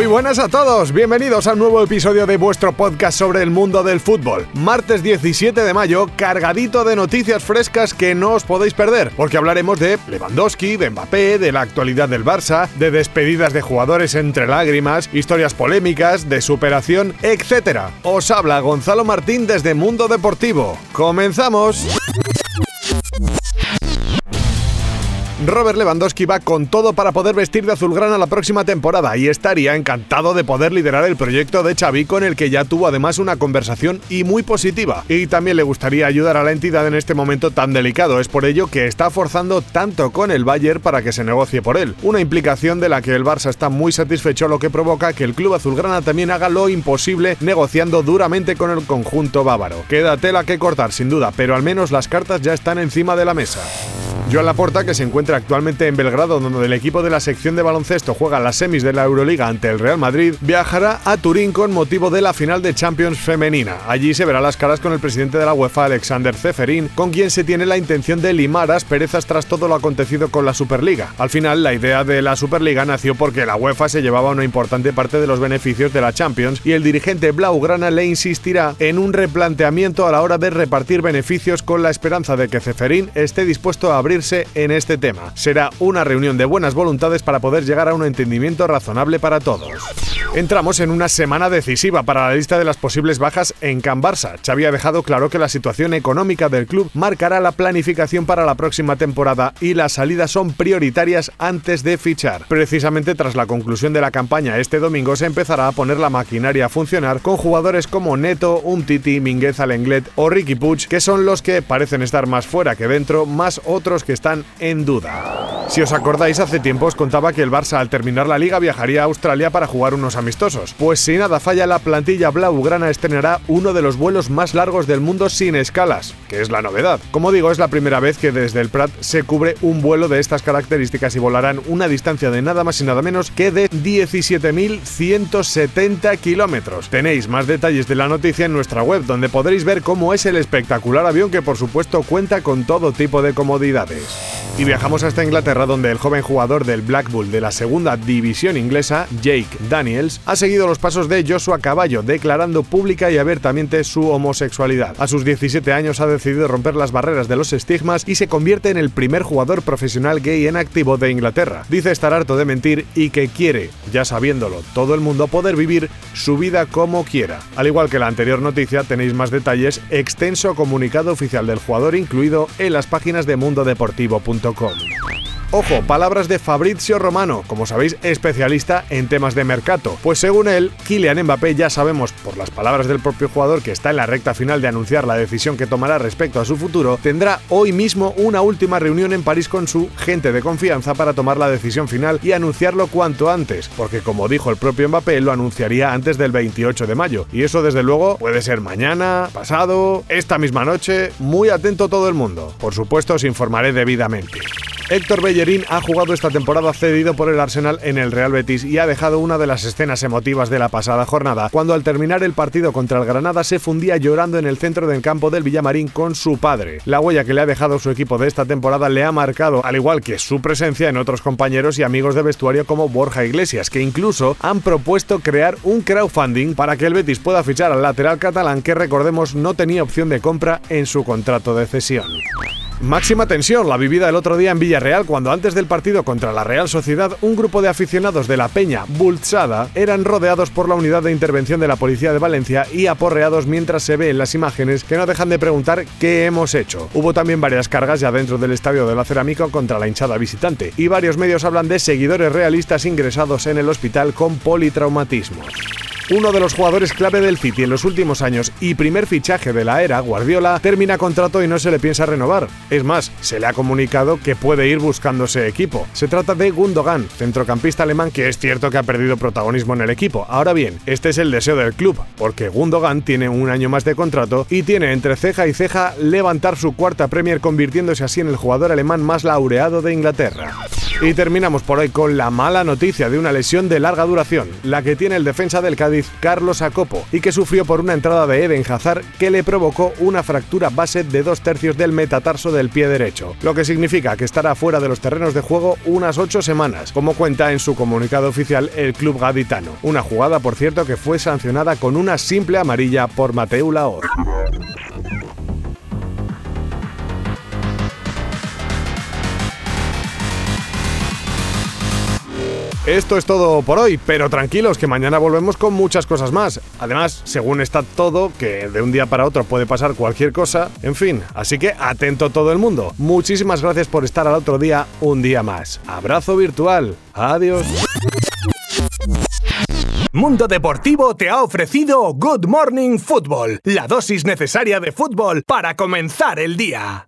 Muy buenas a todos, bienvenidos a un nuevo episodio de vuestro podcast sobre el mundo del fútbol. Martes 17 de mayo, cargadito de noticias frescas que no os podéis perder, porque hablaremos de Lewandowski, de Mbappé, de la actualidad del Barça, de despedidas de jugadores entre lágrimas, historias polémicas, de superación, etc. Os habla Gonzalo Martín desde Mundo Deportivo. ¡Comenzamos! Robert Lewandowski va con todo para poder vestir de azulgrana la próxima temporada y estaría encantado de poder liderar el proyecto de Xavi con el que ya tuvo además una conversación y muy positiva. Y también le gustaría ayudar a la entidad en este momento tan delicado, es por ello que está forzando tanto con el Bayern para que se negocie por él. Una implicación de la que el Barça está muy satisfecho, lo que provoca que el club azulgrana también haga lo imposible negociando duramente con el conjunto bávaro. Queda tela que cortar sin duda, pero al menos las cartas ya están encima de la mesa. Joan Laporta, que se encuentra actualmente en Belgrado, donde el equipo de la sección de baloncesto juega las semis de la Euroliga ante el Real Madrid, viajará a Turín con motivo de la final de Champions femenina. Allí se verá las caras con el presidente de la UEFA, Alexander Zeferin, con quien se tiene la intención de limar asperezas tras todo lo acontecido con la Superliga. Al final, la idea de la Superliga nació porque la UEFA se llevaba una importante parte de los beneficios de la Champions y el dirigente Blaugrana le insistirá en un replanteamiento a la hora de repartir beneficios con la esperanza de que Zeferin esté dispuesto a abrir en este tema. Será una reunión de buenas voluntades para poder llegar a un entendimiento razonable para todos. Entramos en una semana decisiva para la lista de las posibles bajas en Can Barça. Xavi ha dejado claro que la situación económica del club marcará la planificación para la próxima temporada y las salidas son prioritarias antes de fichar. Precisamente tras la conclusión de la campaña este domingo se empezará a poner la maquinaria a funcionar con jugadores como Neto, Umtiti, Minguez Alenglet o Ricky Puig, que son los que parecen estar más fuera que dentro, más otros que están en duda. Si os acordáis, hace tiempo os contaba que el Barça al terminar la liga viajaría a Australia para jugar unos amistosos. Pues si nada falla, la plantilla blaugrana estrenará uno de los vuelos más largos del mundo sin escalas, que es la novedad. Como digo, es la primera vez que desde el Prat se cubre un vuelo de estas características y volarán una distancia de nada más y nada menos que de 17.170 kilómetros. Tenéis más detalles de la noticia en nuestra web, donde podréis ver cómo es el espectacular avión que por supuesto cuenta con todo tipo de comodidades. Cheers. Y viajamos hasta Inglaterra donde el joven jugador del Blackpool de la segunda división inglesa, Jake Daniels, ha seguido los pasos de Joshua Caballo, declarando pública y abiertamente su homosexualidad. A sus 17 años ha decidido romper las barreras de los estigmas y se convierte en el primer jugador profesional gay en activo de Inglaterra. Dice estar harto de mentir y que quiere, ya sabiéndolo, todo el mundo poder vivir su vida como quiera. Al igual que la anterior noticia, tenéis más detalles, extenso comunicado oficial del jugador incluido en las páginas de Mundo Estocolmo. Ojo, palabras de Fabrizio Romano, como sabéis, especialista en temas de mercado. Pues según él, Kylian Mbappé ya sabemos por las palabras del propio jugador que está en la recta final de anunciar la decisión que tomará respecto a su futuro, tendrá hoy mismo una última reunión en París con su gente de confianza para tomar la decisión final y anunciarlo cuanto antes, porque como dijo el propio Mbappé, lo anunciaría antes del 28 de mayo. Y eso desde luego puede ser mañana, pasado, esta misma noche, muy atento todo el mundo. Por supuesto os informaré debidamente. Héctor Bellerín ha jugado esta temporada cedido por el Arsenal en el Real Betis y ha dejado una de las escenas emotivas de la pasada jornada, cuando al terminar el partido contra el Granada se fundía llorando en el centro del campo del Villamarín con su padre. La huella que le ha dejado su equipo de esta temporada le ha marcado, al igual que su presencia en otros compañeros y amigos de vestuario como Borja Iglesias, que incluso han propuesto crear un crowdfunding para que el Betis pueda fichar al lateral catalán que recordemos no tenía opción de compra en su contrato de cesión. Máxima tensión la vivida el otro día en Villarreal cuando antes del partido contra la Real Sociedad un grupo de aficionados de la Peña Bultzada eran rodeados por la unidad de intervención de la Policía de Valencia y aporreados mientras se ve en las imágenes que no dejan de preguntar qué hemos hecho. Hubo también varias cargas ya dentro del estadio de la Cerámica contra la hinchada visitante y varios medios hablan de seguidores realistas ingresados en el hospital con politraumatismo. Uno de los jugadores clave del City en los últimos años y primer fichaje de la era, Guardiola, termina contrato y no se le piensa renovar. Es más, se le ha comunicado que puede ir buscándose equipo. Se trata de Gundogan, centrocampista alemán que es cierto que ha perdido protagonismo en el equipo. Ahora bien, este es el deseo del club, porque Gundogan tiene un año más de contrato y tiene entre ceja y ceja levantar su cuarta Premier convirtiéndose así en el jugador alemán más laureado de Inglaterra. Y terminamos por hoy con la mala noticia de una lesión de larga duración, la que tiene el defensa del Cádiz, Carlos Acopo, y que sufrió por una entrada de Eden Hazard que le provocó una fractura base de dos tercios del metatarso del pie derecho, lo que significa que estará fuera de los terrenos de juego unas ocho semanas, como cuenta en su comunicado oficial el club gaditano. Una jugada, por cierto, que fue sancionada con una simple amarilla por Mateu Laor. Esto es todo por hoy, pero tranquilos que mañana volvemos con muchas cosas más. Además, según está todo, que de un día para otro puede pasar cualquier cosa, en fin, así que atento todo el mundo. Muchísimas gracias por estar al otro día un día más. Abrazo virtual. Adiós. Mundo Deportivo te ha ofrecido Good Morning Football, la dosis necesaria de fútbol para comenzar el día.